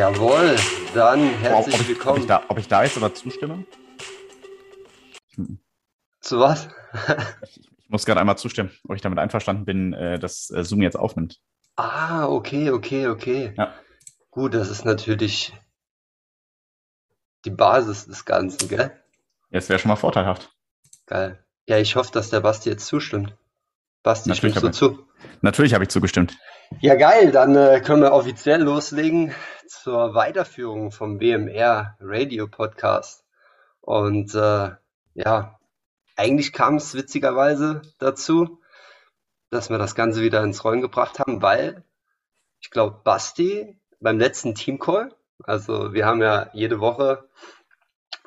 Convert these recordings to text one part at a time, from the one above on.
Jawohl, dann Ob, herzlich ob, ich, ob, ich willkommen. da, ob ich da jetzt aber zustimme? Zu was? Ich, ich muss gerade einmal zustimmen, ob ich damit einverstanden bin, äh, dass äh, Zoom jetzt aufnimmt. Ah, okay, okay, okay. Ja. Gut, das ist natürlich die Basis des Ganzen, gell? Jetzt wäre schon mal vorteilhaft. Geil. Ja, ich hoffe, dass der Basti jetzt zustimmt. Basti, Natürlich stimmst du habe zu? Natürlich habe ich zugestimmt. Ja, geil, dann äh, können wir offiziell loslegen zur Weiterführung vom WMR Radio Podcast. Und äh, ja, eigentlich kam es witzigerweise dazu, dass wir das Ganze wieder ins Rollen gebracht haben, weil ich glaube, Basti beim letzten Teamcall, also wir haben ja jede Woche,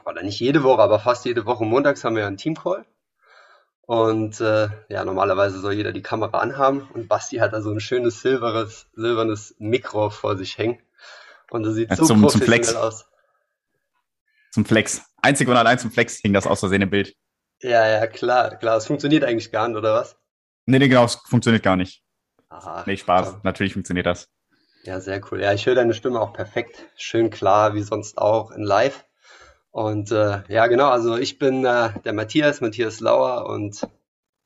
oder nicht jede Woche, aber fast jede Woche montags haben wir ja einen Teamcall. Und äh, ja, normalerweise soll jeder die Kamera anhaben und Basti hat da so ein schönes silberes, silbernes Mikro vor sich hängen. Und das sieht Ja, so zum- zum professionell Flex. aus. Zum Flex. Einzig und allein zum Flex hing das aus Versehen im Bild. Ja, ja, klar, klar. Es funktioniert eigentlich gar nicht, oder was? Nee, nee, genau, es funktioniert gar nicht. Aha, Nee, Spaß. super. Natürlich funktioniert das. Ja, sehr cool. Ja, ich höre deine Stimme auch perfekt. Schön klar, wie sonst auch in live. Und äh, ja, genau, also ich bin äh, der Matthias, Matthias Lauer und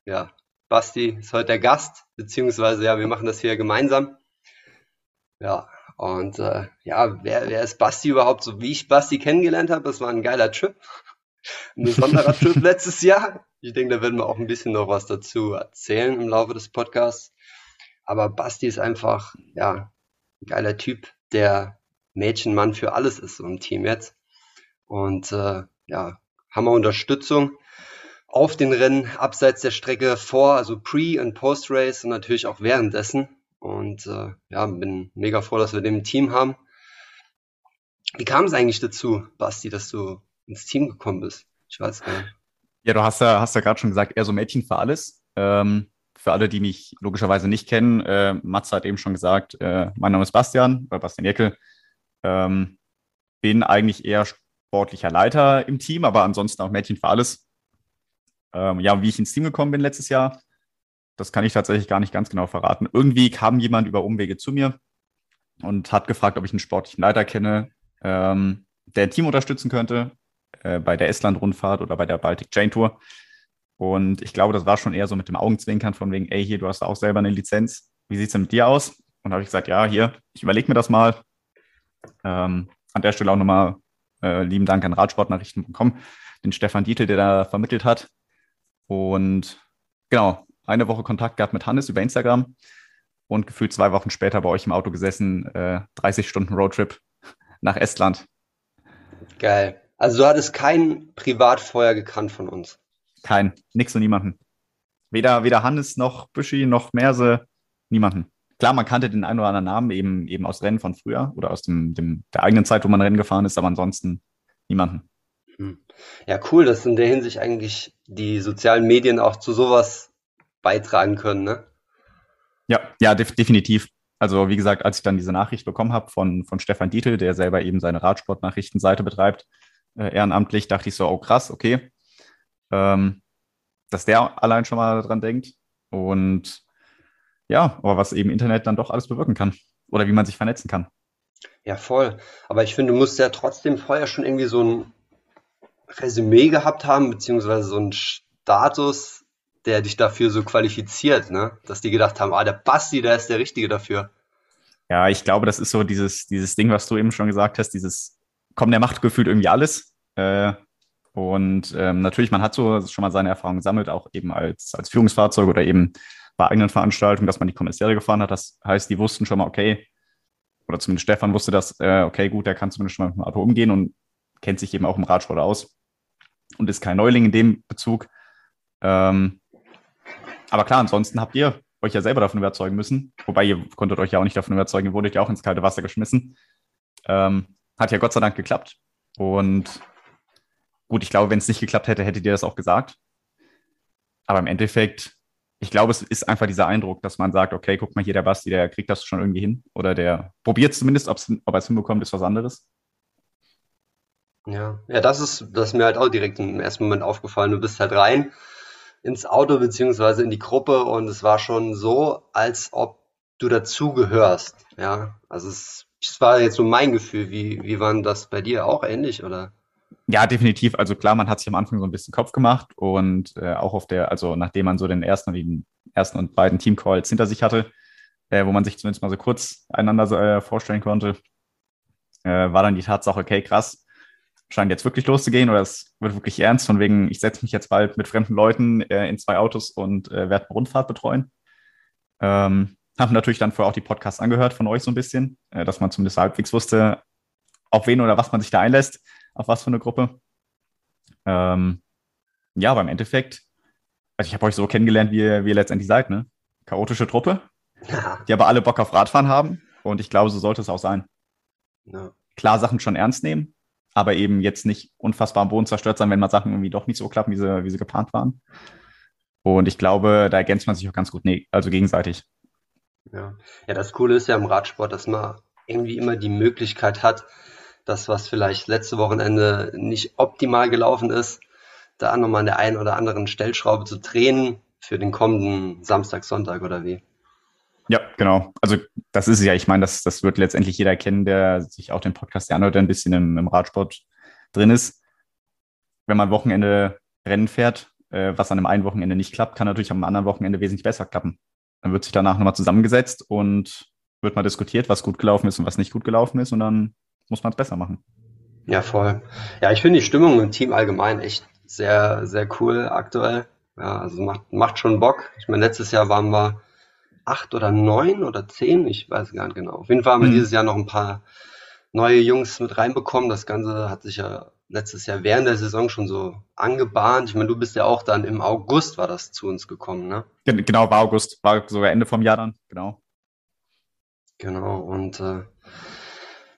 ja, Basti ist heute der Gast, beziehungsweise ja, wir machen das hier gemeinsam. Ja, und äh, ja, wer, wer ist Basti überhaupt? So wie ich Basti kennengelernt habe, das war ein geiler Trip. Ein besonderer Trip letztes Jahr. Ich denke, da werden wir auch ein bisschen noch was dazu erzählen im Laufe des Podcasts. Aber Basti ist einfach, ja, ein geiler Typ, der Mädchenmann für alles ist so im Team jetzt. Und äh, ja, Hammer Unterstützung auf den Rennen, abseits der Strecke vor, also Pre- und Post-Race und natürlich auch währenddessen. Und äh, ja, bin mega froh, dass wir den im Team haben. Wie kam es eigentlich dazu, Basti, dass du ins Team gekommen bist? Ich weiß gar nicht. Ja, du hast ja, hast ja gerade schon gesagt, eher so Mädchen für alles. Ähm, für alle, die mich logischerweise nicht kennen, äh, Matze hat eben schon gesagt, äh, mein Name ist Bastian, oder Bastian Jeckel. Ähm, bin eigentlich eher sportlicher Leiter im Team, aber ansonsten auch Mädchen für alles. Ähm, ja, wie ich ins Team gekommen bin letztes Jahr, das kann ich tatsächlich gar nicht ganz genau verraten. Irgendwie kam jemand über Umwege zu mir und hat gefragt, ob ich einen sportlichen Leiter kenne, ähm, der ein Team unterstützen könnte äh, bei der Estland-Rundfahrt oder bei der Baltic Chain Tour. Und ich glaube, das war schon eher so mit dem Augenzwinkern von wegen, ey, hier, du hast auch selber eine Lizenz. Wie sieht's denn mit dir aus? Und habe ich gesagt, ja, hier, ich überlege mir das mal. Ähm, an der Stelle auch nochmal äh, lieben Dank an Radsportnachrichten.com, den Stefan Dietl, der da vermittelt hat. Und genau, eine Woche Kontakt gehabt mit Hannes über Instagram und gefühlt zwei Wochen später bei euch im Auto gesessen, äh, 30 Stunden Roadtrip nach Estland. Geil. Also du hattest kein Privat vorher gekannt von uns. Kein, nix und niemanden. Weder, weder Hannes noch Büschi noch Merse, niemanden. Klar, man kannte den einen oder anderen Namen eben, eben aus Rennen von früher oder aus dem, dem, der eigenen Zeit, wo man Rennen gefahren ist, aber ansonsten niemanden. Hm. Ja, cool, dass in der Hinsicht eigentlich die sozialen Medien auch zu sowas beitragen können, ne? Ja, ja, def definitiv. Also wie gesagt, als ich dann diese Nachricht bekommen habe von, von Stefan Dietl, der selber eben seine Radsportnachrichtenseite betreibt, äh, ehrenamtlich, dachte ich so, oh krass, okay, ähm, dass der allein schon mal dran denkt. Und ja, aber was eben Internet dann doch alles bewirken kann oder wie man sich vernetzen kann. Ja, voll. Aber ich finde, du musst ja trotzdem vorher schon irgendwie so ein Resümee gehabt haben, beziehungsweise so einen Status, der dich dafür so qualifiziert, ne? Dass die gedacht haben, ah, der Basti, der ist der Richtige dafür. Ja, ich glaube, das ist so dieses, dieses Ding, was du eben schon gesagt hast, dieses Komm, der macht gefühlt irgendwie alles. Äh, und ähm, natürlich, man hat so schon mal seine Erfahrungen gesammelt, auch eben als, als Führungsfahrzeug oder eben bei eigenen Veranstaltungen, dass man die Kommissäre gefahren hat. Das heißt, die wussten schon mal, okay, oder zumindest Stefan wusste das, äh, okay, gut, der kann zumindest schon mal mit dem Auto umgehen und kennt sich eben auch im Radsport aus und ist kein Neuling in dem Bezug. Ähm, aber klar, ansonsten habt ihr euch ja selber davon überzeugen müssen. Wobei ihr konntet euch ja auch nicht davon überzeugen, ihr wurdet ja auch ins kalte Wasser geschmissen. Ähm, hat ja Gott sei Dank geklappt. Und gut, ich glaube, wenn es nicht geklappt hätte, hättet ihr das auch gesagt. Aber im Endeffekt, ich glaube, es ist einfach dieser Eindruck, dass man sagt, okay, guck mal hier, der Basti, der kriegt das schon irgendwie hin. Oder der probiert zumindest, ob er es hinbekommt, ist was anderes. Ja, ja, das ist, das ist mir halt auch direkt im ersten Moment aufgefallen. Du bist halt rein ins Auto beziehungsweise in die Gruppe und es war schon so, als ob du dazugehörst. Ja, also es das war jetzt so mein Gefühl. Wie, wie war das bei dir auch ähnlich, oder? Ja, definitiv. Also klar, man hat sich am Anfang so ein bisschen Kopf gemacht und äh, auch auf der, also nachdem man so den ersten, den ersten und beiden Teamcalls hinter sich hatte, äh, wo man sich zumindest mal so kurz einander äh, vorstellen konnte, äh, war dann die Tatsache, okay, krass, scheint jetzt wirklich loszugehen oder es wird wirklich ernst, von wegen, ich setze mich jetzt bald mit fremden Leuten äh, in zwei Autos und äh, werde eine Rundfahrt betreuen. Ähm, haben natürlich dann vorher auch die Podcasts angehört von euch so ein bisschen, dass man zumindest halbwegs wusste, auf wen oder was man sich da einlässt, auf was für eine Gruppe. Ähm, ja, aber im Endeffekt, also ich habe euch so kennengelernt, wie ihr, wie ihr letztendlich seid, ne? Chaotische Truppe, ja. die aber alle Bock auf Radfahren haben und ich glaube, so sollte es auch sein. Ja. Klar, Sachen schon ernst nehmen, aber eben jetzt nicht unfassbar am Boden zerstört sein, wenn mal Sachen irgendwie doch nicht so klappen, wie sie, wie sie geplant waren. Und ich glaube, da ergänzt man sich auch ganz gut, nee, also gegenseitig. Ja. ja, das Coole ist ja im Radsport, dass man irgendwie immer die Möglichkeit hat, das, was vielleicht letzte Wochenende nicht optimal gelaufen ist, da nochmal an der einen oder anderen Stellschraube zu drehen für den kommenden Samstag, Sonntag oder wie. Ja, genau. Also das ist ja, ich meine, das, das wird letztendlich jeder kennen, der sich auch den Podcast anhört, der ein bisschen im, im Radsport drin ist. Wenn man Wochenende Rennen fährt, äh, was an einem einen Wochenende nicht klappt, kann natürlich am anderen Wochenende wesentlich besser klappen. Dann wird sich danach nochmal zusammengesetzt und wird mal diskutiert, was gut gelaufen ist und was nicht gut gelaufen ist und dann muss man es besser machen. Ja, voll. Ja, ich finde die Stimmung im Team allgemein echt sehr, sehr cool aktuell. Ja, also macht, macht schon Bock. Ich meine, letztes Jahr waren wir acht oder neun oder zehn, ich weiß gar nicht genau. Auf jeden Fall haben wir mhm. dieses Jahr noch ein paar neue Jungs mit reinbekommen. Das Ganze hat sich ja letztes Jahr während der Saison schon so angebahnt. Ich meine, du bist ja auch dann im August war das zu uns gekommen, ne? Genau, war August, war sogar Ende vom Jahr dann, genau. Genau, und äh,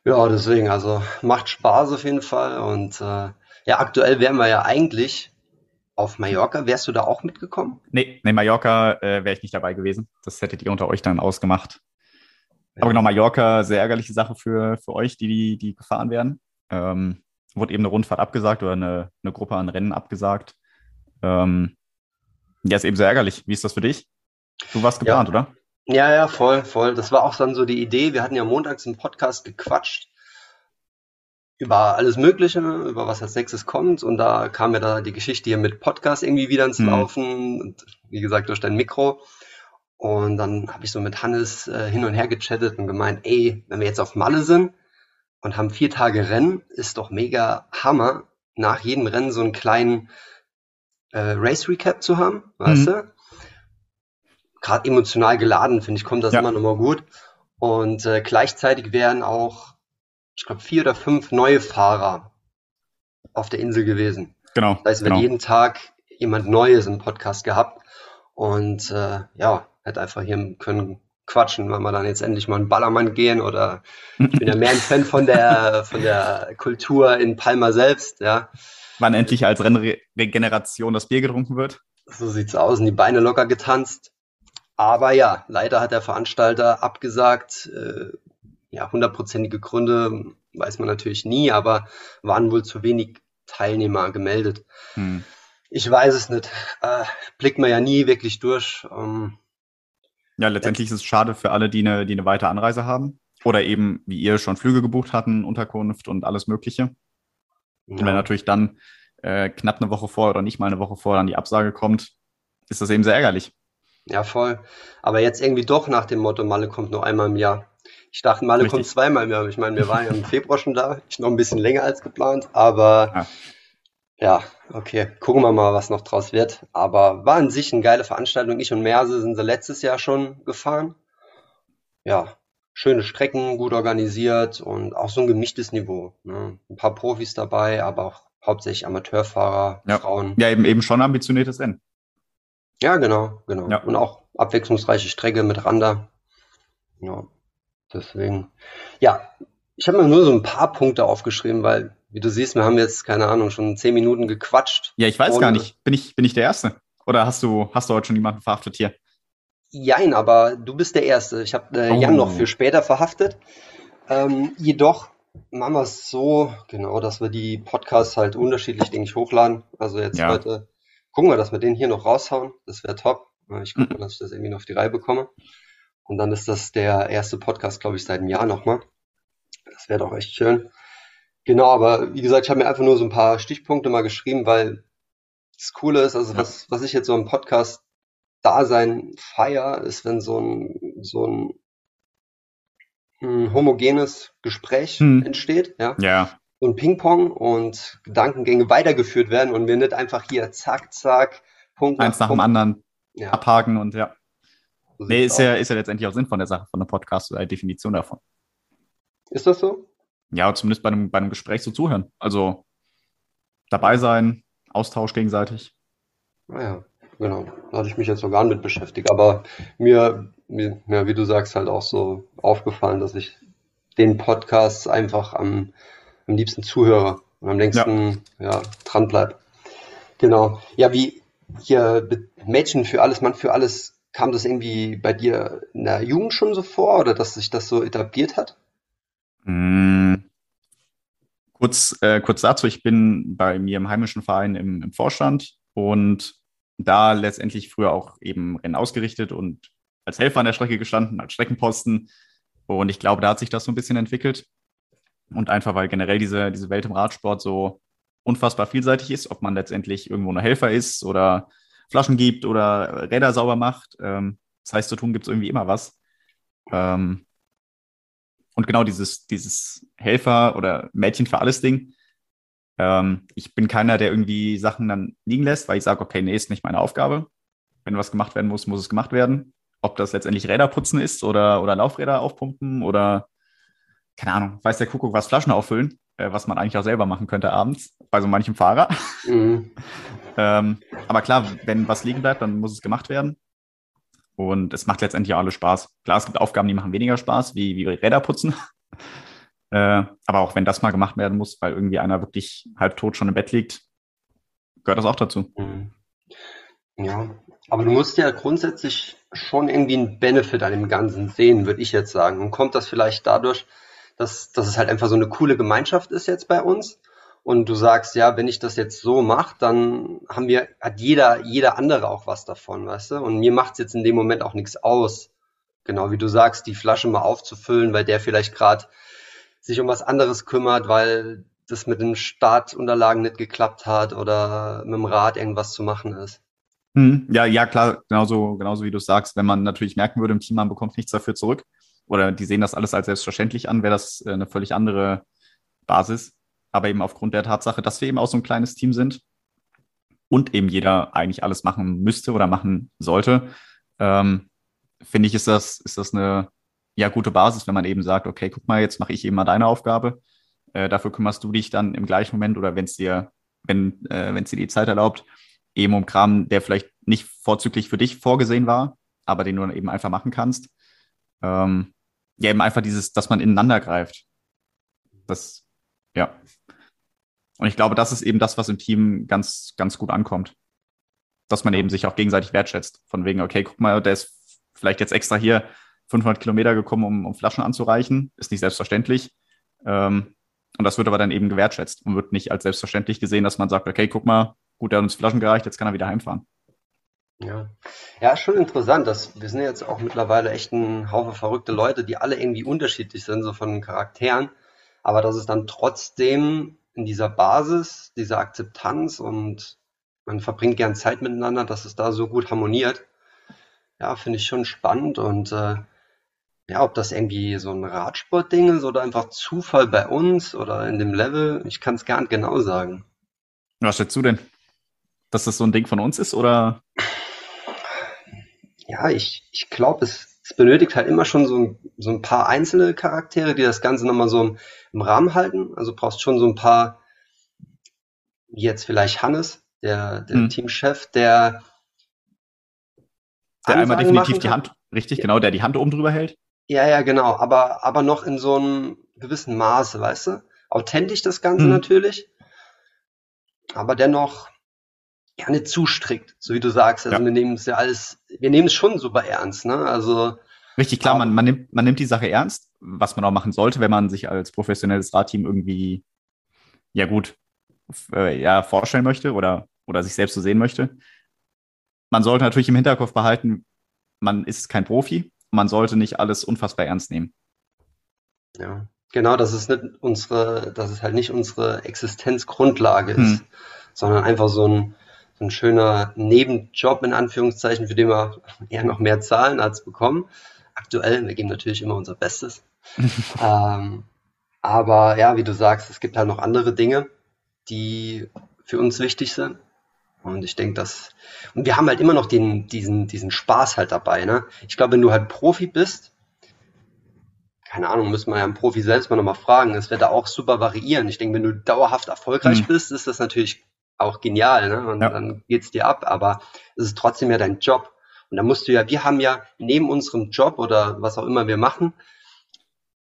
ja, deswegen, also macht Spaß auf jeden Fall. Und äh, ja, aktuell wären wir ja eigentlich auf Mallorca, wärst du da auch mitgekommen? Nee, nee Mallorca äh, wäre ich nicht dabei gewesen. Das hättet ihr unter euch dann ausgemacht. Ja. Aber genau, Mallorca, sehr ärgerliche Sache für, für euch, die, die gefahren werden. Ähm, wurde eben eine Rundfahrt abgesagt oder eine, eine Gruppe an Rennen abgesagt. Ähm, ja, ist eben sehr ärgerlich. Wie ist das für dich? Du warst geplant, ja. oder? Ja, ja, voll, voll. Das war auch dann so die Idee. Wir hatten ja montags im Podcast gequatscht über alles Mögliche, über was als nächstes kommt. Und da kam ja da die Geschichte hier mit Podcast irgendwie wieder ins mhm. Laufen. Und wie gesagt, durch dein Mikro. Und dann habe ich so mit Hannes äh, hin und her gechattet und gemeint, ey, wenn wir jetzt auf Malle sind und haben vier Tage Rennen, ist doch mega Hammer, nach jedem Rennen so einen kleinen äh, Race Recap zu haben, weißt mhm. du? Gerade emotional geladen, finde ich, kommt das ja. immer nochmal gut. Und äh, gleichzeitig wären auch ich glaube, vier oder fünf neue Fahrer auf der Insel gewesen. Genau. Das heißt, wir genau. jeden Tag jemand Neues im Podcast gehabt und äh, ja, hätte einfach hier können quatschen, wenn wir dann jetzt endlich mal einen Ballermann gehen oder ich bin ja mehr ein Fan von der von der Kultur in Palma selbst, ja. Wann endlich als Rennregeneration das Bier getrunken wird? So sieht's aus und die Beine locker getanzt. Aber ja, leider hat der Veranstalter abgesagt, äh, ja, hundertprozentige Gründe weiß man natürlich nie, aber waren wohl zu wenig Teilnehmer gemeldet. Hm. Ich weiß es nicht. Äh, blickt man ja nie wirklich durch. Ähm, ja, letztendlich ist es schade für alle, die eine, die eine weite Anreise haben. Oder eben, wie ihr schon Flüge gebucht hatten, Unterkunft und alles Mögliche. Ja. Und wenn natürlich dann äh, knapp eine Woche vor oder nicht mal eine Woche vor dann die Absage kommt, ist das eben sehr ärgerlich. Ja, voll. Aber jetzt irgendwie doch nach dem Motto, Malle kommt nur einmal im Jahr. Ich dachte, Male Richtig. kommt zweimal im Jahr. Ich meine, wir waren ja im Februar schon da. Ich noch ein bisschen länger als geplant, aber ja. ja, okay. Gucken wir mal, was noch draus wird. Aber war an sich eine geile Veranstaltung. Ich und Merse sind sie letztes Jahr schon gefahren. Ja, schöne Strecken, gut organisiert und auch so ein gemischtes Niveau. Ne? Ein paar Profis dabei, aber auch hauptsächlich Amateurfahrer, ja. Frauen. Ja, eben, eben schon ambitioniertes Rennen. Ja, genau, genau. Ja. Und auch abwechslungsreiche Strecke mit Randa. Ja. Deswegen, ja, ich habe mir nur so ein paar Punkte aufgeschrieben, weil, wie du siehst, wir haben jetzt, keine Ahnung, schon zehn Minuten gequatscht. Ja, ich weiß gar nicht. Bin ich, bin ich der Erste? Oder hast du, hast du heute schon jemanden verhaftet hier? Jein, aber du bist der Erste. Ich habe äh, oh. Jan noch für später verhaftet. Ähm, jedoch machen wir es so, genau, dass wir die Podcasts halt unterschiedlich, denke ich, hochladen. Also jetzt ja. heute gucken wir, dass wir den hier noch raushauen. Das wäre top. Ich gucke mal, dass ich das irgendwie noch auf die Reihe bekomme. Und dann ist das der erste Podcast, glaube ich, seit einem Jahr nochmal. Das wäre doch echt schön. Genau, aber wie gesagt, ich habe mir einfach nur so ein paar Stichpunkte mal geschrieben, weil das Coole ist, also was, was ich jetzt so im Podcast Dasein feier, ist, wenn so ein, so ein, ein homogenes Gespräch hm. entsteht, ja. Ja. Ein Ping-Pong und Gedankengänge weitergeführt werden und wir nicht einfach hier zack, zack, Punkt Eins nach, nach dem anderen ja. abhaken und ja. So nee, ist ja, ist ja letztendlich auch Sinn von der Sache, von der Podcast oder Definition davon. Ist das so? Ja, zumindest bei einem, bei einem Gespräch so zuhören. Also dabei sein, Austausch gegenseitig. Naja, ah genau. Da hatte ich mich jetzt noch gar nicht mit beschäftigt. Aber mir, mir, ja, wie du sagst, halt auch so aufgefallen, dass ich den Podcasts einfach am, am liebsten zuhöre und am längsten ja. ja dran bleib. Genau. Ja, wie hier Mädchen für alles, Mann für alles Kam das irgendwie bei dir in der Jugend schon so vor oder dass sich das so etabliert hat? Mm. Kurz, äh, kurz dazu, ich bin bei mir im heimischen Verein im, im Vorstand und da letztendlich früher auch eben Rennen ausgerichtet und als Helfer an der Strecke gestanden, als Streckenposten. Und ich glaube, da hat sich das so ein bisschen entwickelt. Und einfach, weil generell diese, diese Welt im Radsport so unfassbar vielseitig ist, ob man letztendlich irgendwo nur Helfer ist oder Flaschen gibt oder Räder sauber macht. Ähm, das heißt, zu tun gibt es irgendwie immer was. Ähm, und genau dieses, dieses Helfer oder Mädchen für alles Ding. Ähm, ich bin keiner, der irgendwie Sachen dann liegen lässt, weil ich sage, okay, nee, ist nicht meine Aufgabe. Wenn was gemacht werden muss, muss es gemacht werden. Ob das letztendlich Räder putzen ist oder, oder Laufräder aufpumpen oder, keine Ahnung, weiß der Kuckuck, was Flaschen auffüllen, äh, was man eigentlich auch selber machen könnte abends, bei so manchem Fahrer. Mhm. Ähm, aber klar, wenn was liegen bleibt, dann muss es gemacht werden. Und es macht letztendlich auch alles Spaß. Klar, es gibt Aufgaben, die machen weniger Spaß, wie, wie Räder putzen. äh, aber auch wenn das mal gemacht werden muss, weil irgendwie einer wirklich halb tot schon im Bett liegt, gehört das auch dazu. Mhm. Ja, aber du musst ja grundsätzlich schon irgendwie einen Benefit an dem Ganzen sehen, würde ich jetzt sagen. Und kommt das vielleicht dadurch, dass, dass es halt einfach so eine coole Gemeinschaft ist jetzt bei uns? und du sagst, ja, wenn ich das jetzt so mache, dann haben wir, hat jeder, jeder andere auch was davon, weißt du? Und mir macht es jetzt in dem Moment auch nichts aus. Genau wie du sagst, die Flasche mal aufzufüllen, weil der vielleicht gerade sich um was anderes kümmert, weil das mit den Startunterlagen nicht geklappt hat oder mit dem Rad irgendwas zu machen ist. Hm, ja, ja, klar, genauso, genauso wie du sagst, wenn man natürlich merken würde, im Team, man bekommt nichts dafür zurück oder die sehen das alles als selbstverständlich an, wäre das äh, eine völlig andere Basis aber eben aufgrund der Tatsache, dass wir eben auch so ein kleines Team sind und eben jeder eigentlich alles machen müsste oder machen sollte, ähm, finde ich, ist das, ist das eine ja, gute Basis, wenn man eben sagt, okay, guck mal, jetzt mache ich eben mal deine Aufgabe. Äh, dafür kümmerst du dich dann im gleichen Moment oder wenn es dir, wenn äh, es dir die Zeit erlaubt, eben um Kram, der vielleicht nicht vorzüglich für dich vorgesehen war, aber den du dann eben einfach machen kannst. Ähm, ja, eben einfach dieses, dass man ineinander greift. Das, ja, und ich glaube, das ist eben das, was im Team ganz, ganz gut ankommt. Dass man eben sich auch gegenseitig wertschätzt. Von wegen, okay, guck mal, der ist vielleicht jetzt extra hier 500 Kilometer gekommen, um, um Flaschen anzureichen. Ist nicht selbstverständlich. Ähm, und das wird aber dann eben gewertschätzt und wird nicht als selbstverständlich gesehen, dass man sagt, okay, guck mal, gut, der hat uns Flaschen gereicht, jetzt kann er wieder heimfahren. Ja. Ja, schon interessant. Dass, wir sind jetzt auch mittlerweile echt ein Haufen verrückte Leute, die alle irgendwie unterschiedlich sind, so von den Charakteren. Aber dass es dann trotzdem in dieser Basis, dieser Akzeptanz und man verbringt gern Zeit miteinander, dass es da so gut harmoniert. Ja, finde ich schon spannend und äh, ja, ob das irgendwie so ein Radsportding ist oder einfach Zufall bei uns oder in dem Level, ich kann es gar nicht genau sagen. Was schätzt du denn? Dass das so ein Ding von uns ist oder? Ja, ich, ich glaube, es, es benötigt halt immer schon so ein, so ein paar einzelne Charaktere, die das Ganze nochmal so im, im Rahmen halten. Also brauchst schon so ein paar, jetzt vielleicht Hannes, der, der hm. Teamchef, der der einmal definitiv die Hand, richtig, ja. genau, der die Hand oben drüber hält. Ja, ja, genau, aber, aber noch in so einem gewissen Maße, weißt du? Authentisch das Ganze hm. natürlich, aber dennoch ja nicht zu strikt, so wie du sagst. Also ja. wir nehmen es ja alles, wir nehmen es schon super ernst, ne? Also Richtig, klar, man, man, nimmt, man nimmt die Sache ernst, was man auch machen sollte, wenn man sich als professionelles Radteam irgendwie, ja gut, äh, ja, vorstellen möchte oder, oder sich selbst so sehen möchte. Man sollte natürlich im Hinterkopf behalten, man ist kein Profi, man sollte nicht alles unfassbar ernst nehmen. Ja. Genau, dass es nicht unsere, dass es halt nicht unsere Existenzgrundlage ist, hm. sondern einfach so ein, ein schöner Nebenjob in Anführungszeichen, für den wir eher noch mehr zahlen als bekommen. Aktuell, wir geben natürlich immer unser Bestes. ähm, aber ja, wie du sagst, es gibt halt noch andere Dinge, die für uns wichtig sind. Und ich denke, dass, und wir haben halt immer noch den, diesen, diesen Spaß halt dabei, ne? Ich glaube, wenn du halt Profi bist, keine Ahnung, müssen wir ja einen Profi selbst mal nochmal fragen, es wird da auch super variieren. Ich denke, wenn du dauerhaft erfolgreich mhm. bist, ist das natürlich auch genial, ne? Und ja. dann geht's dir ab, aber es ist trotzdem ja dein Job. Und da musst du ja, wir haben ja neben unserem Job oder was auch immer wir machen,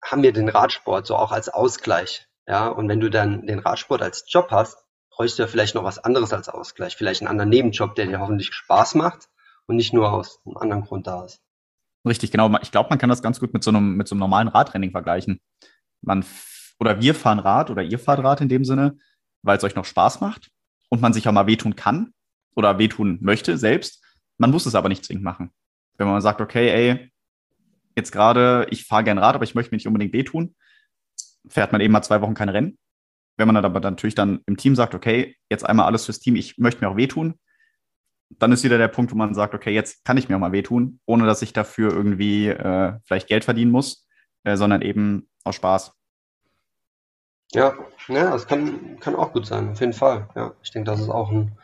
haben wir den Radsport so auch als Ausgleich. Ja, und wenn du dann den Radsport als Job hast, bräuchst du ja vielleicht noch was anderes als Ausgleich. Vielleicht einen anderen Nebenjob, der dir hoffentlich Spaß macht und nicht nur aus einem anderen Grund da ist. Richtig, genau. Ich glaube, man kann das ganz gut mit so einem, mit so einem normalen Radtraining vergleichen. Man, oder wir fahren Rad oder ihr fahrt Rad in dem Sinne, weil es euch noch Spaß macht und man sich auch mal wehtun kann oder wehtun möchte selbst. Man muss es aber nicht zwingend machen. Wenn man sagt, okay, ey, jetzt gerade, ich fahre gern Rad, aber ich möchte mir nicht unbedingt wehtun, fährt man eben mal zwei Wochen kein Rennen. Wenn man dann aber natürlich dann im Team sagt, okay, jetzt einmal alles fürs Team, ich möchte mir auch wehtun, dann ist wieder der Punkt, wo man sagt, okay, jetzt kann ich mir auch mal wehtun, ohne dass ich dafür irgendwie äh, vielleicht Geld verdienen muss, äh, sondern eben aus Spaß. Ja, ja, das kann, kann auch gut sein, auf jeden Fall. Ja, ich denke, das ist auch ein,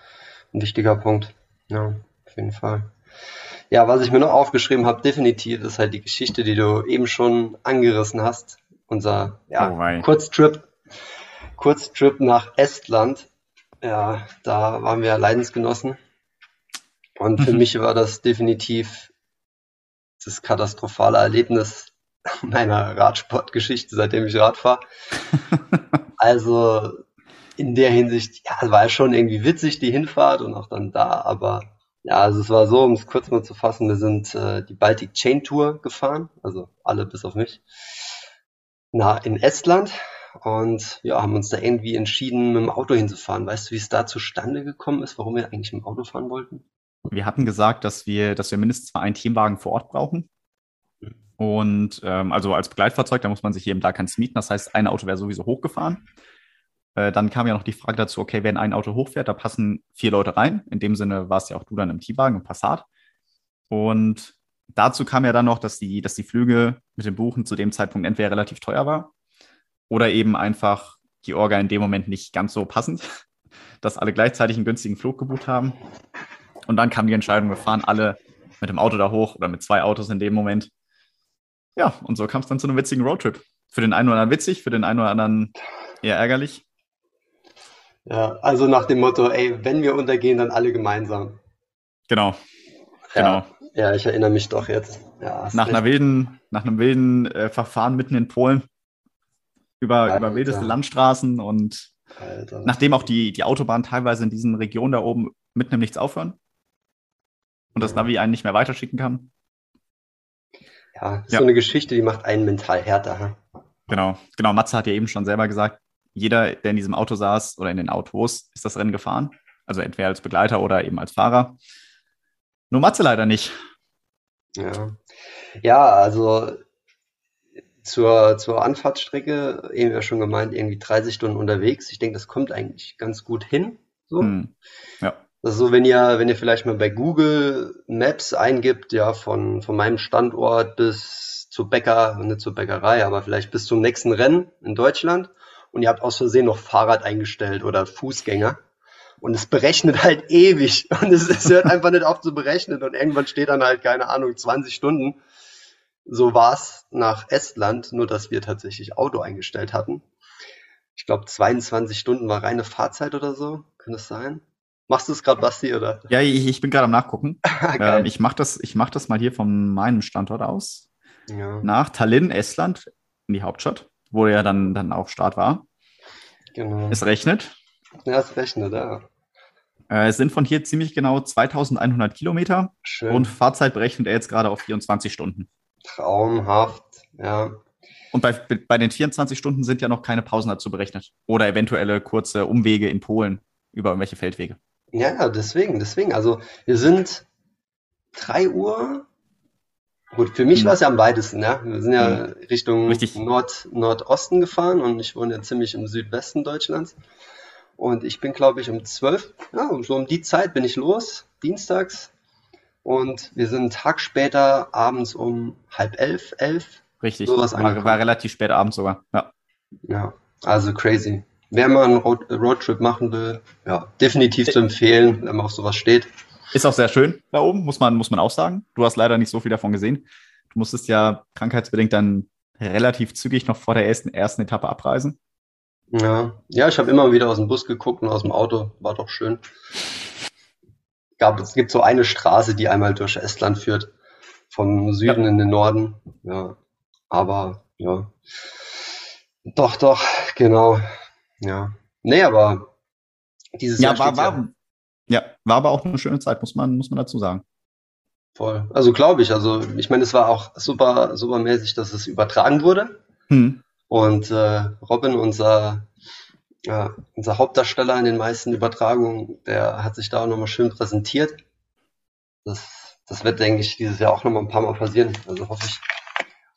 ein wichtiger Punkt. Ja, auf jeden Fall. Ja, was ich mir noch aufgeschrieben habe, definitiv, ist halt die Geschichte, die du eben schon angerissen hast. Unser ja, oh Kurztrip, Kurztrip nach Estland. Ja, da waren wir Leidensgenossen. Und für mhm. mich war das definitiv das katastrophale Erlebnis meiner Radsportgeschichte, seitdem ich Rad fahre. also in der Hinsicht, ja, war schon irgendwie witzig, die Hinfahrt und auch dann da, aber ja, also es war so, um es kurz mal zu fassen, wir sind äh, die Baltic Chain Tour gefahren, also alle bis auf mich, na, in Estland und ja, haben uns da irgendwie entschieden, mit dem Auto hinzufahren. Weißt du, wie es da zustande gekommen ist, warum wir eigentlich mit dem Auto fahren wollten? Wir hatten gesagt, dass wir, dass wir mindestens mal einen Teamwagen vor Ort brauchen. Und ähm, also als Begleitfahrzeug, da muss man sich eben da keins mieten. Das heißt, ein Auto wäre sowieso hochgefahren. Äh, dann kam ja noch die Frage dazu, okay, wenn ein Auto hochfährt, da passen vier Leute rein. In dem Sinne warst ja auch du dann im Teamwagen, im Passat. Und dazu kam ja dann noch, dass die, dass die Flüge mit dem Buchen zu dem Zeitpunkt entweder relativ teuer war oder eben einfach die Orga in dem Moment nicht ganz so passend, dass alle gleichzeitig einen günstigen Flug gebucht haben. Und dann kam die Entscheidung, wir fahren alle mit dem Auto da hoch oder mit zwei Autos in dem Moment. Ja, und so kam es dann zu einem witzigen Roadtrip. Für den einen oder anderen witzig, für den einen oder anderen eher ärgerlich. Ja, also nach dem Motto, ey, wenn wir untergehen, dann alle gemeinsam. Genau. Genau. Ja, ja ich erinnere mich doch jetzt. Ja, nach, einer wilden, nach einem wilden äh, Verfahren mitten in Polen über, über wildeste Landstraßen und Alter. nachdem auch die, die Autobahnen teilweise in diesen Regionen da oben mitten im Nichts aufhören und das Navi einen nicht mehr weiterschicken kann. Ja, ist ja. so eine Geschichte, die macht einen mental härter. Genau, genau. Matze hat ja eben schon selber gesagt, jeder, der in diesem Auto saß oder in den Autos, ist das Rennen gefahren. Also entweder als Begleiter oder eben als Fahrer. Nur Matze leider nicht. Ja, ja also zur, zur Anfahrtsstrecke, eben ja schon gemeint, irgendwie 30 Stunden unterwegs. Ich denke, das kommt eigentlich ganz gut hin. So. Hm. Ja. Das ist so, wenn ihr, wenn ihr vielleicht mal bei Google Maps eingibt, ja, von, von meinem Standort bis zur Bäcker, nicht zur Bäckerei, aber vielleicht bis zum nächsten Rennen in Deutschland und ihr habt aus Versehen noch Fahrrad eingestellt oder Fußgänger. Und es berechnet halt ewig. Und es, es hört einfach nicht auf zu berechnen. Und irgendwann steht dann halt, keine Ahnung, 20 Stunden. So war's nach Estland, nur dass wir tatsächlich Auto eingestellt hatten. Ich glaube, 22 Stunden war reine Fahrzeit oder so. Kann das sein? Machst du es gerade, Basti, oder? Ja, ich, ich bin gerade am Nachgucken. ähm, ich mache das, mach das mal hier von meinem Standort aus. Ja. Nach Tallinn, Estland, in die Hauptstadt wo er dann, dann auch Start war. Genau. Es rechnet. Ja, es rechnet, ja. Äh, es sind von hier ziemlich genau 2100 Kilometer Schön. und Fahrzeit berechnet er jetzt gerade auf 24 Stunden. Traumhaft, ja. Und bei, bei den 24 Stunden sind ja noch keine Pausen dazu berechnet. Oder eventuelle kurze Umwege in Polen über irgendwelche Feldwege. Ja, deswegen, deswegen. Also wir sind 3 Uhr Gut, für mich mhm. war es ja am weitesten, ja. Wir sind ja mhm. Richtung Richtig. Nord, Nordosten gefahren und ich wohne ja ziemlich im Südwesten Deutschlands. Und ich bin, glaube ich, um zwölf, ja, so um die Zeit bin ich los, dienstags. Und wir sind einen Tag später, abends um halb elf, elf. Richtig, sowas war, war relativ spät abends sogar, ja. Ja, also crazy. Wer mal einen Road Roadtrip machen will, ja, definitiv zu empfehlen, wenn man auf sowas steht. Ist auch sehr schön da oben, muss man, muss man auch sagen. Du hast leider nicht so viel davon gesehen. Du musstest ja krankheitsbedingt dann relativ zügig noch vor der ersten, ersten Etappe abreisen. Ja, ja ich habe immer wieder aus dem Bus geguckt und aus dem Auto. War doch schön. Gab, es gibt so eine Straße, die einmal durch Estland führt. Vom Süden ja. in den Norden. Ja, aber ja. Doch, doch, genau. Ja. Nee, aber dieses ja, Jahr war, war, ja, war aber auch eine schöne Zeit, muss man, muss man dazu sagen. Voll. Also glaube ich. Also ich meine, es war auch super, super mäßig, dass es übertragen wurde. Hm. Und äh, Robin, unser, ja, unser Hauptdarsteller in den meisten Übertragungen, der hat sich da auch nochmal schön präsentiert. Das, das wird, denke ich, dieses Jahr auch nochmal ein paar Mal passieren. Also hoffe ich.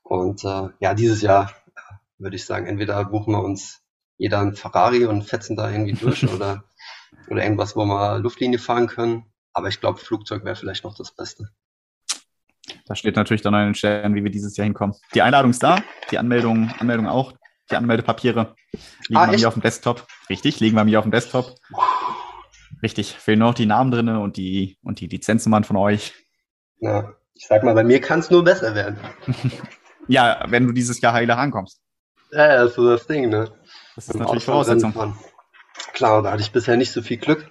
Und äh, ja, dieses Jahr würde ich sagen, entweder buchen wir uns jeder ein Ferrari und fetzen da irgendwie durch oder oder irgendwas, wo wir Luftlinie fahren können. Aber ich glaube, Flugzeug wäre vielleicht noch das Beste. Da steht natürlich dann an den Stellen, wie wir dieses Jahr hinkommen. Die Einladung ist da, die Anmeldung, Anmeldung auch, die Anmeldepapiere liegen ah, bei mir auf dem Desktop. Richtig, liegen bei mir auf dem Desktop. Richtig, fehlen noch die Namen drin und die, und die Lizenznummern von euch. Ja, ich sag mal, bei mir kann es nur besser werden. ja, wenn du dieses Jahr heile ankommst. Ja, das ist so das Ding, ne? Das ist natürlich Voraussetzung. Klar, da hatte ich bisher nicht so viel Glück.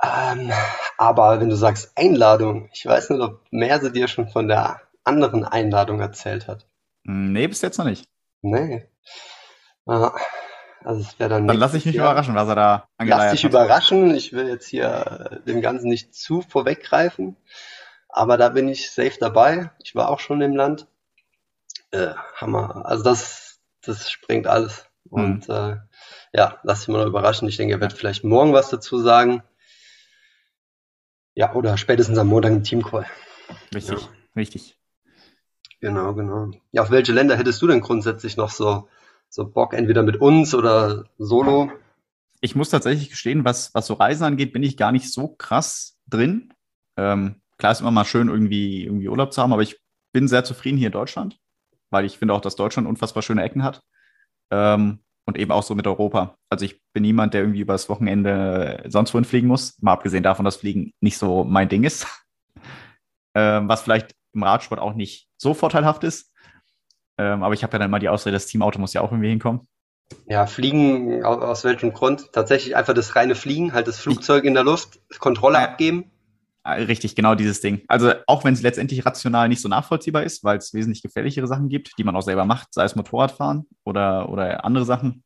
Ähm, aber wenn du sagst Einladung, ich weiß nicht, ob Merse dir schon von der anderen Einladung erzählt hat. Nee, bis jetzt noch nicht. Nee. also es wäre dann. Dann lass ich mich Jahr. überraschen, was er da angeleiert Lass dich hat. überraschen. Ich will jetzt hier dem Ganzen nicht zu vorweggreifen. Aber da bin ich safe dabei. Ich war auch schon im Land. Äh, Hammer. Also das, das springt alles. Mhm. Und äh, ja, lass dich mal überraschen. Ich denke, er wird vielleicht morgen was dazu sagen. Ja, oder spätestens am Montag im Teamcall. Richtig, ja. richtig. Genau, genau. Ja, auf welche Länder hättest du denn grundsätzlich noch so, so Bock, entweder mit uns oder solo? Ich muss tatsächlich gestehen, was, was so Reisen angeht, bin ich gar nicht so krass drin. Ähm, klar ist immer mal schön, irgendwie, irgendwie Urlaub zu haben, aber ich bin sehr zufrieden hier in Deutschland, weil ich finde auch, dass Deutschland unfassbar schöne Ecken hat. Ähm, und eben auch so mit Europa. Also ich bin niemand, der irgendwie übers Wochenende sonst wohin fliegen muss. Mal abgesehen davon, dass Fliegen nicht so mein Ding ist. ähm, was vielleicht im Radsport auch nicht so vorteilhaft ist. Ähm, aber ich habe ja dann mal die Ausrede, das Teamauto muss ja auch irgendwie hinkommen. Ja, Fliegen, aus welchem Grund? Tatsächlich einfach das reine Fliegen, halt das Flugzeug in der Luft, Kontrolle ja. abgeben. Ah, richtig, genau dieses Ding. Also auch wenn es letztendlich rational nicht so nachvollziehbar ist, weil es wesentlich gefährlichere Sachen gibt, die man auch selber macht, sei es Motorradfahren oder, oder andere Sachen.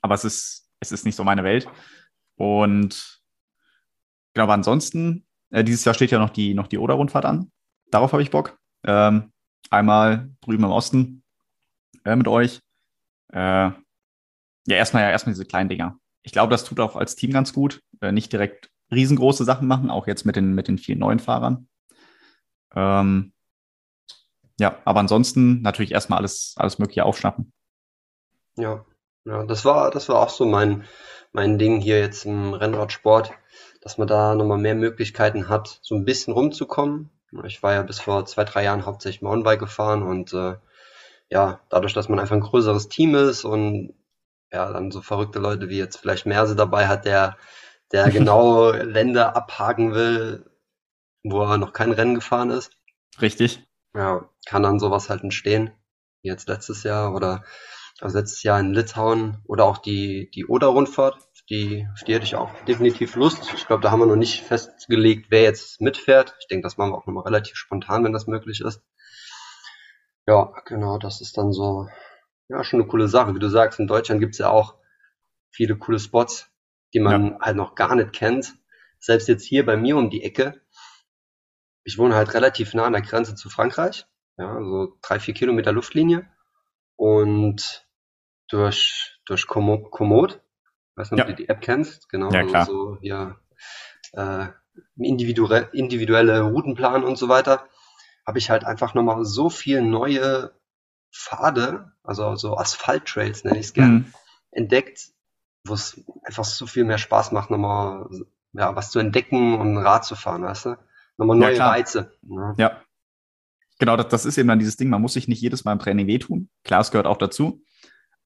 Aber es ist, es ist nicht so meine Welt. Und genau, aber ansonsten, äh, dieses Jahr steht ja noch die, noch die Oder-Rundfahrt an. Darauf habe ich Bock. Ähm, einmal drüben im Osten äh, mit euch. Äh, ja, erstmal ja erstmal diese kleinen Dinger. Ich glaube, das tut auch als Team ganz gut. Äh, nicht direkt riesengroße Sachen machen, auch jetzt mit den, mit den vielen neuen Fahrern. Ähm, ja, aber ansonsten natürlich erstmal alles, alles Mögliche aufschnappen. Ja, ja, das war, das war auch so mein, mein Ding hier jetzt im Rennradsport, dass man da nochmal mehr Möglichkeiten hat, so ein bisschen rumzukommen. Ich war ja bis vor zwei, drei Jahren hauptsächlich Mountainbike gefahren und äh, ja, dadurch, dass man einfach ein größeres Team ist und ja, dann so verrückte Leute wie jetzt vielleicht Merse dabei hat, der der genau Länder abhaken will, wo er noch kein Rennen gefahren ist. Richtig. Ja, kann dann sowas halt entstehen. Wie jetzt letztes Jahr oder also letztes Jahr in Litauen oder auch die, die Oder-Rundfahrt. Die, auf die hätte ich auch definitiv Lust. Ich glaube, da haben wir noch nicht festgelegt, wer jetzt mitfährt. Ich denke, das machen wir auch nochmal relativ spontan, wenn das möglich ist. Ja, genau, das ist dann so, ja, schon eine coole Sache. Wie du sagst, in Deutschland gibt's ja auch viele coole Spots, die man ja. halt noch gar nicht kennt. Selbst jetzt hier bei mir um die Ecke. Ich wohne halt relativ nah an der Grenze zu Frankreich. Ja, so drei, vier Kilometer Luftlinie. Und durch, durch Komoot, weiß nicht, ob ja. du die App kennst, genau, ja, klar. so hier äh, individuelle, individuelle Routenplan und so weiter. habe ich halt einfach nochmal so viel neue Pfade, also so Asphalt-Trails nenne ich es gern, mhm. entdeckt, wo es einfach so viel mehr Spaß macht, nochmal ja, was zu entdecken und Rad zu fahren, weißt du? Nochmal neue ja, Reize. Ja. ja. Genau, das, das ist eben dann dieses Ding, man muss sich nicht jedes Mal im Training wehtun. Klar, es gehört auch dazu.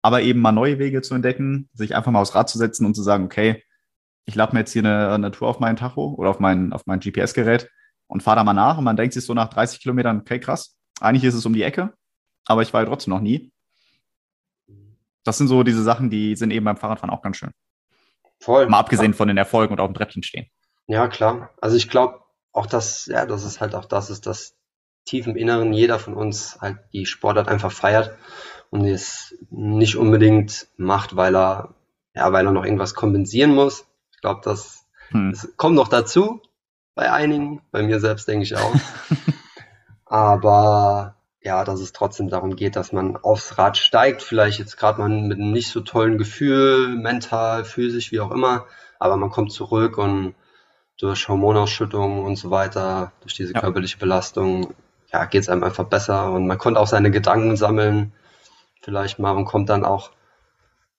Aber eben mal neue Wege zu entdecken, sich einfach mal aufs Rad zu setzen und zu sagen, okay, ich lade mir jetzt hier eine, eine Tour auf meinen Tacho oder auf mein, auf mein GPS-Gerät und fahre da mal nach und man denkt sich so nach 30 Kilometern, okay, krass, eigentlich ist es um die Ecke, aber ich war ja trotzdem noch nie. Das sind so diese Sachen, die sind eben beim Fahrradfahren auch ganz schön. Voll. Mal abgesehen von den Erfolgen und auf dem Treppchen stehen. Ja, klar. Also ich glaube auch, dass, ja, das ist halt auch das ist, dass tief im Inneren jeder von uns halt die Sportart einfach feiert und es nicht unbedingt macht, weil er, ja, weil er noch irgendwas kompensieren muss. Ich glaube, das, hm. das kommt noch dazu bei einigen, bei mir selbst denke ich auch. Aber ja, dass es trotzdem darum geht, dass man aufs Rad steigt, vielleicht jetzt gerade mal mit einem nicht so tollen Gefühl, mental, physisch, wie auch immer, aber man kommt zurück und durch Hormonausschüttung und so weiter, durch diese ja. körperliche Belastung, ja, geht es einem einfach besser und man konnte auch seine Gedanken sammeln, vielleicht mal und kommt dann auch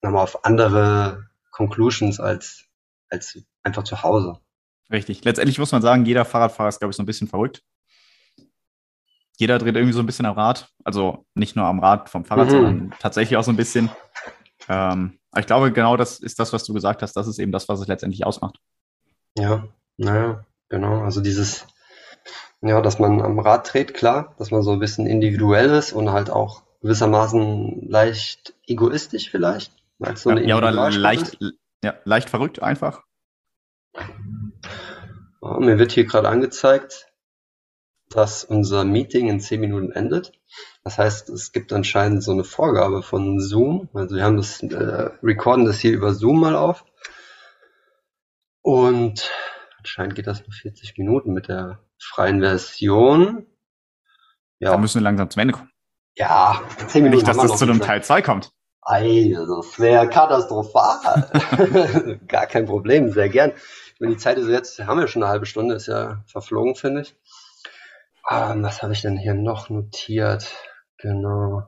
nochmal auf andere Conclusions als, als einfach zu Hause. Richtig. Letztendlich muss man sagen, jeder Fahrradfahrer ist, glaube ich, so ein bisschen verrückt jeder dreht irgendwie so ein bisschen am Rad. Also nicht nur am Rad vom Fahrrad, mhm. sondern tatsächlich auch so ein bisschen. Ähm, ich glaube, genau das ist das, was du gesagt hast. Das ist eben das, was es letztendlich ausmacht. Ja, naja, genau. Also dieses, ja, dass man am Rad dreht, klar, dass man so ein bisschen individuell ist und halt auch gewissermaßen leicht egoistisch vielleicht. So ja, ja, oder leicht, ja, leicht verrückt einfach. Oh, mir wird hier gerade angezeigt, dass unser Meeting in zehn Minuten endet. Das heißt, es gibt anscheinend so eine Vorgabe von Zoom. Also wir haben das, äh, recorden das hier über Zoom mal auf. Und anscheinend geht das nur 40 Minuten mit der freien Version. Ja. Da müssen wir langsam zum Ende kommen. Ja, 10 Minuten. Nicht, dass das zu einem Teil 2 kommt. Ei, das wäre katastrophal. Gar kein Problem, sehr gern. Wenn die Zeit ist jetzt, haben wir schon eine halbe Stunde, ist ja verflogen, finde ich. Ähm, was habe ich denn hier noch notiert? Genau.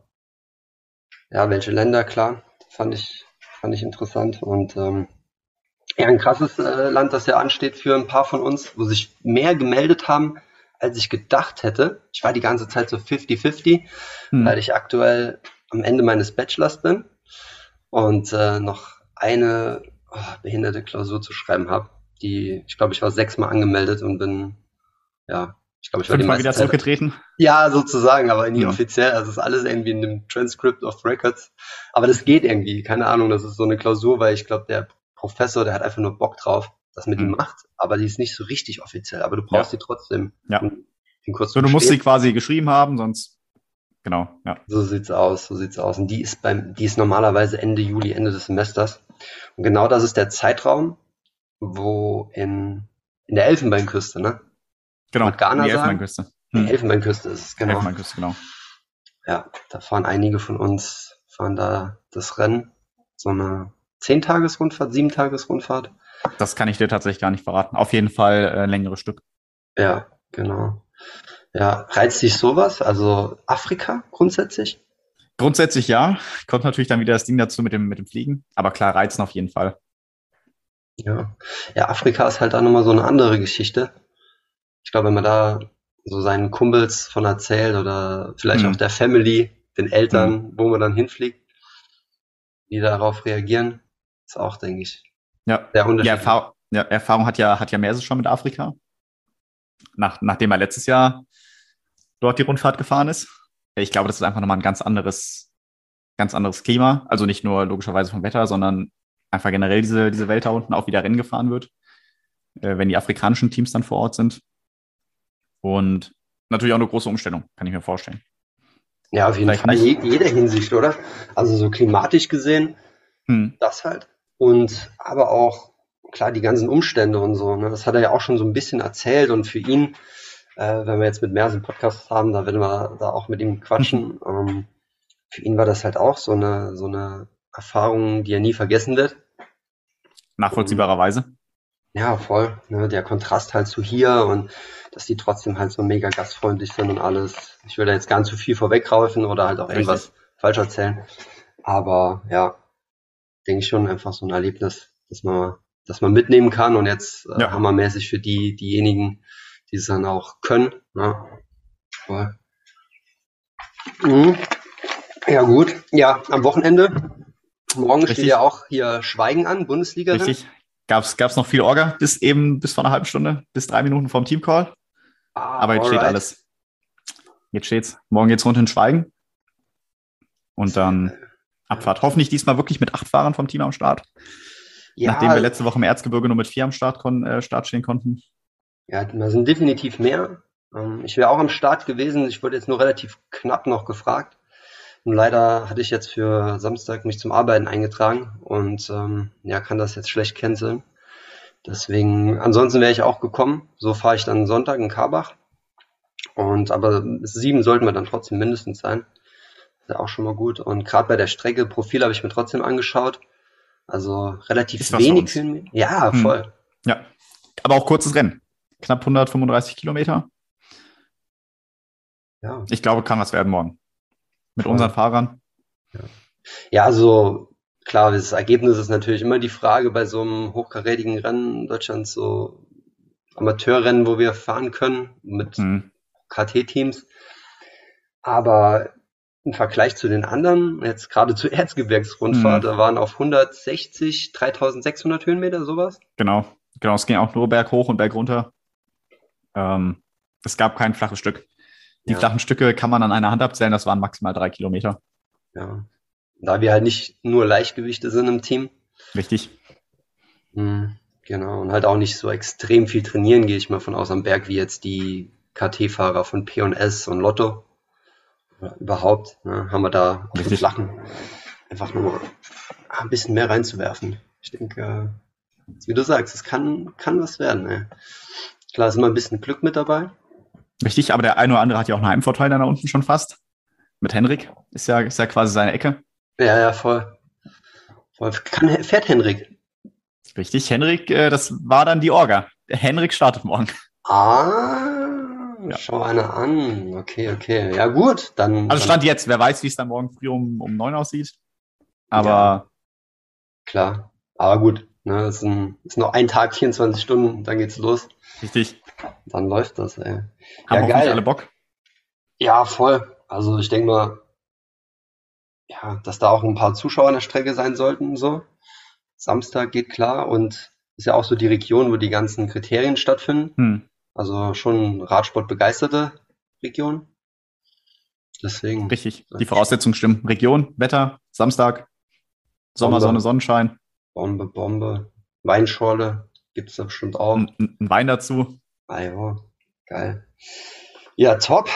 Ja, welche Länder, klar, fand ich, fand ich interessant. Und ähm, ja, ein krasses äh, Land, das ja ansteht für ein paar von uns, wo sich mehr gemeldet haben, als ich gedacht hätte. Ich war die ganze Zeit so 50-50, hm. weil ich aktuell am Ende meines Bachelors bin und äh, noch eine oh, behinderte Klausur zu schreiben habe. Die, ich glaube, ich war sechsmal angemeldet und bin ja ich glaube, ich war Fünfmal wieder zurückgetreten? Ja, sozusagen, aber nie ja. offiziell. Also es ist alles irgendwie in dem Transcript of Records. Aber das geht irgendwie. Keine Ahnung, das ist so eine Klausur, weil ich glaube, der Professor, der hat einfach nur Bock drauf, dass man die mhm. macht. Aber die ist nicht so richtig offiziell. Aber du brauchst ja. die trotzdem. Ja. Den, den so, du musst sie quasi geschrieben haben, sonst Genau, ja. So sieht's aus, so sieht's aus. Und die ist beim, die ist normalerweise Ende Juli, Ende des Semesters. Und genau das ist der Zeitraum, wo in, in der Elfenbeinküste, ne? Genau, Ghana die Elfenbeinküste. Hm. Die Elfenbeinküste ist es, genau. Elfenbeinküste, genau. Ja, da fahren einige von uns, fahren da das Rennen. So eine Zehntagesrundfahrt, Sieben-Tages-Rundfahrt. Das kann ich dir tatsächlich gar nicht verraten. Auf jeden Fall äh, längere Stück. Ja, genau. Ja, reizt dich sowas? Also Afrika grundsätzlich? Grundsätzlich ja. Kommt natürlich dann wieder das Ding dazu mit dem, mit dem Fliegen. Aber klar, reizen auf jeden Fall. Ja. Ja, Afrika ist halt auch nochmal so eine andere Geschichte ich glaube, wenn man da so seinen Kumpels von erzählt oder vielleicht mhm. auch der Family, den Eltern, mhm. wo man dann hinfliegt, die darauf reagieren, ist auch, denke ich, ja. sehr unterschiedlich. Ja, Erfahrung, ja, Erfahrung hat ja, hat ja Merse schon mit Afrika. Nach, nachdem er letztes Jahr dort die Rundfahrt gefahren ist. Ich glaube, das ist einfach nochmal ein ganz anderes, ganz anderes Klima. Also nicht nur logischerweise vom Wetter, sondern einfach generell diese, diese Welt da unten auch wieder Rennen gefahren wird, äh, wenn die afrikanischen Teams dann vor Ort sind. Und natürlich auch eine große Umstellung, kann ich mir vorstellen. Ja, auf jeden Vielleicht Fall. In jeder Hinsicht, oder? Also so klimatisch gesehen, hm. das halt. Und aber auch, klar, die ganzen Umstände und so. Ne? Das hat er ja auch schon so ein bisschen erzählt. Und für ihn, äh, wenn wir jetzt mit Mers im Podcast haben, da werden wir da auch mit ihm quatschen. ähm, für ihn war das halt auch so eine, so eine Erfahrung, die er nie vergessen wird. Nachvollziehbarerweise. Ja, voll. Ne? Der Kontrast halt zu hier und dass die trotzdem halt so mega gastfreundlich sind und alles. Ich will da jetzt gar nicht zu viel vorwegraufen oder halt auch irgendwas Richtig. falsch erzählen. Aber ja, denke ich schon einfach so ein Erlebnis, dass man, dass man mitnehmen kann und jetzt äh, ja. hammermäßig für die, diejenigen, die es dann auch können. Ne? Voll. Mhm. Ja, gut. Ja, am Wochenende. Morgen Richtig. steht ja auch hier Schweigen an, Bundesliga. Richtig. Gab es noch viel Orga bis eben, bis vor einer halben Stunde, bis drei Minuten vom Teamcall. Ah, Aber jetzt alright. steht alles. Jetzt steht's. Morgen geht's runter in Schweigen. Und dann Abfahrt. Hoffentlich diesmal wirklich mit acht Fahrern vom Team am Start. Ja, Nachdem wir letzte Woche im Erzgebirge nur mit vier am Start, kon äh, Start stehen konnten. Ja, da sind definitiv mehr. Ähm, ich wäre auch am Start gewesen. Ich wurde jetzt nur relativ knapp noch gefragt. Und leider hatte ich jetzt für Samstag mich zum Arbeiten eingetragen und ähm, ja, kann das jetzt schlecht canceln. Deswegen, ansonsten wäre ich auch gekommen. So fahre ich dann Sonntag in Karbach. Und aber sieben sollten wir dann trotzdem mindestens sein. Ist ja auch schon mal gut. Und gerade bei der Strecke, Profil habe ich mir trotzdem angeschaut. Also relativ wenig Höhenmeter. Ja, hm. voll. Hm. Ja, aber auch kurzes Rennen. Knapp 135 Kilometer. Ja. Ich glaube, kann was werden morgen. Mit voll. unseren Fahrern. Ja. ja, also klar, das Ergebnis ist natürlich immer die Frage bei so einem hochkarätigen Rennen in Deutschland, so Amateurrennen, wo wir fahren können mit hm. KT-Teams. Aber im Vergleich zu den anderen, jetzt gerade zur Erzgebirgsrundfahrt, mhm. da waren auf 160, 3600 Höhenmeter sowas. Genau, genau, es ging auch nur berghoch und bergunter. Ähm, es gab kein flaches Stück. Die ja. flachen Stücke kann man an einer Hand abzählen, das waren maximal drei Kilometer. Ja, da wir halt nicht nur Leichtgewichte sind im Team. Richtig. Mhm, genau, und halt auch nicht so extrem viel trainieren, gehe ich mal von aus am Berg, wie jetzt die KT-Fahrer von P&S und Lotto überhaupt, ne, haben wir da auf dem Flachen einfach nur ein bisschen mehr reinzuwerfen. Ich denke, wie du sagst, es kann, kann was werden. Ey. Klar ist immer ein bisschen Glück mit dabei. Richtig, aber der eine oder andere hat ja auch einen Heimvorteil da unten schon fast. Mit Henrik. Ist ja, ist ja quasi seine Ecke. Ja, ja, voll. voll. Kann, fährt Henrik. Richtig, Henrik, äh, das war dann die Orga. Henrik startet morgen. Ah, ja. Schau einer an. Okay, okay. Ja, gut. Dann, also Stand jetzt. Wer weiß, wie es dann morgen früh um, um neun aussieht. Aber. Ja, klar. Aber gut. Ne, es ist, ein, ist noch ein Tag, 24 Stunden, dann geht's los. Richtig. Dann läuft das, ey. Haben ja, geil. alle Bock? Ja, voll. Also ich denke mal, ja, dass da auch ein paar Zuschauer an der Strecke sein sollten, so. Samstag geht klar und ist ja auch so die Region, wo die ganzen Kriterien stattfinden. Hm. Also schon Radsport begeisterte Region. Deswegen. Richtig. Die Voraussetzungen stimmen. Region, Wetter, Samstag, Sommer. Sonne, Sonnenschein. Bombe, Bombe. Weinschorle gibt's da bestimmt auch. Ein, ein Wein dazu. Ah ja, geil. Ja, top.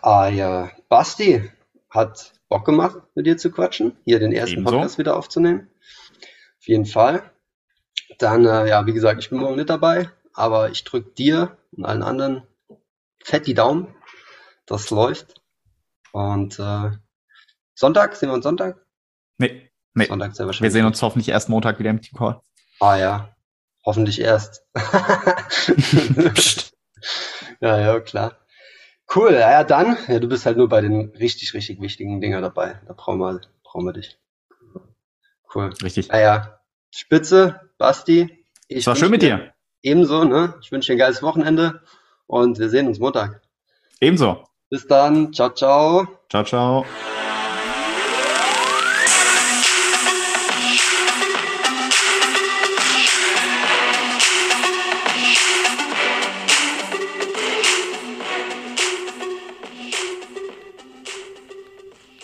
Ah ja, Basti hat Bock gemacht, mit dir zu quatschen, hier den ersten Ebenso. Podcast wieder aufzunehmen. Auf jeden Fall. Dann, äh, ja, wie gesagt, ich bin morgen nicht dabei, aber ich drücke dir und allen anderen fett die Daumen. Das läuft. Und äh, Sonntag, sehen wir uns Sonntag? Nee, nee. Sonntag sehr wahrscheinlich. Wir sehen uns hoffentlich erst Montag wieder im Team Call. Ah ja, hoffentlich erst. ja, ja, klar. Cool, ja, dann, ja, du bist halt nur bei den richtig, richtig wichtigen Dingen dabei. Da brauchen wir, brauchen wir dich. Cool. Richtig. Naja, Spitze, Basti. Ich war schön mit dir. Ebenso, ne? Ich wünsche dir ein geiles Wochenende und wir sehen uns Montag. Ebenso. Bis dann. Ciao, ciao. Ciao, ciao.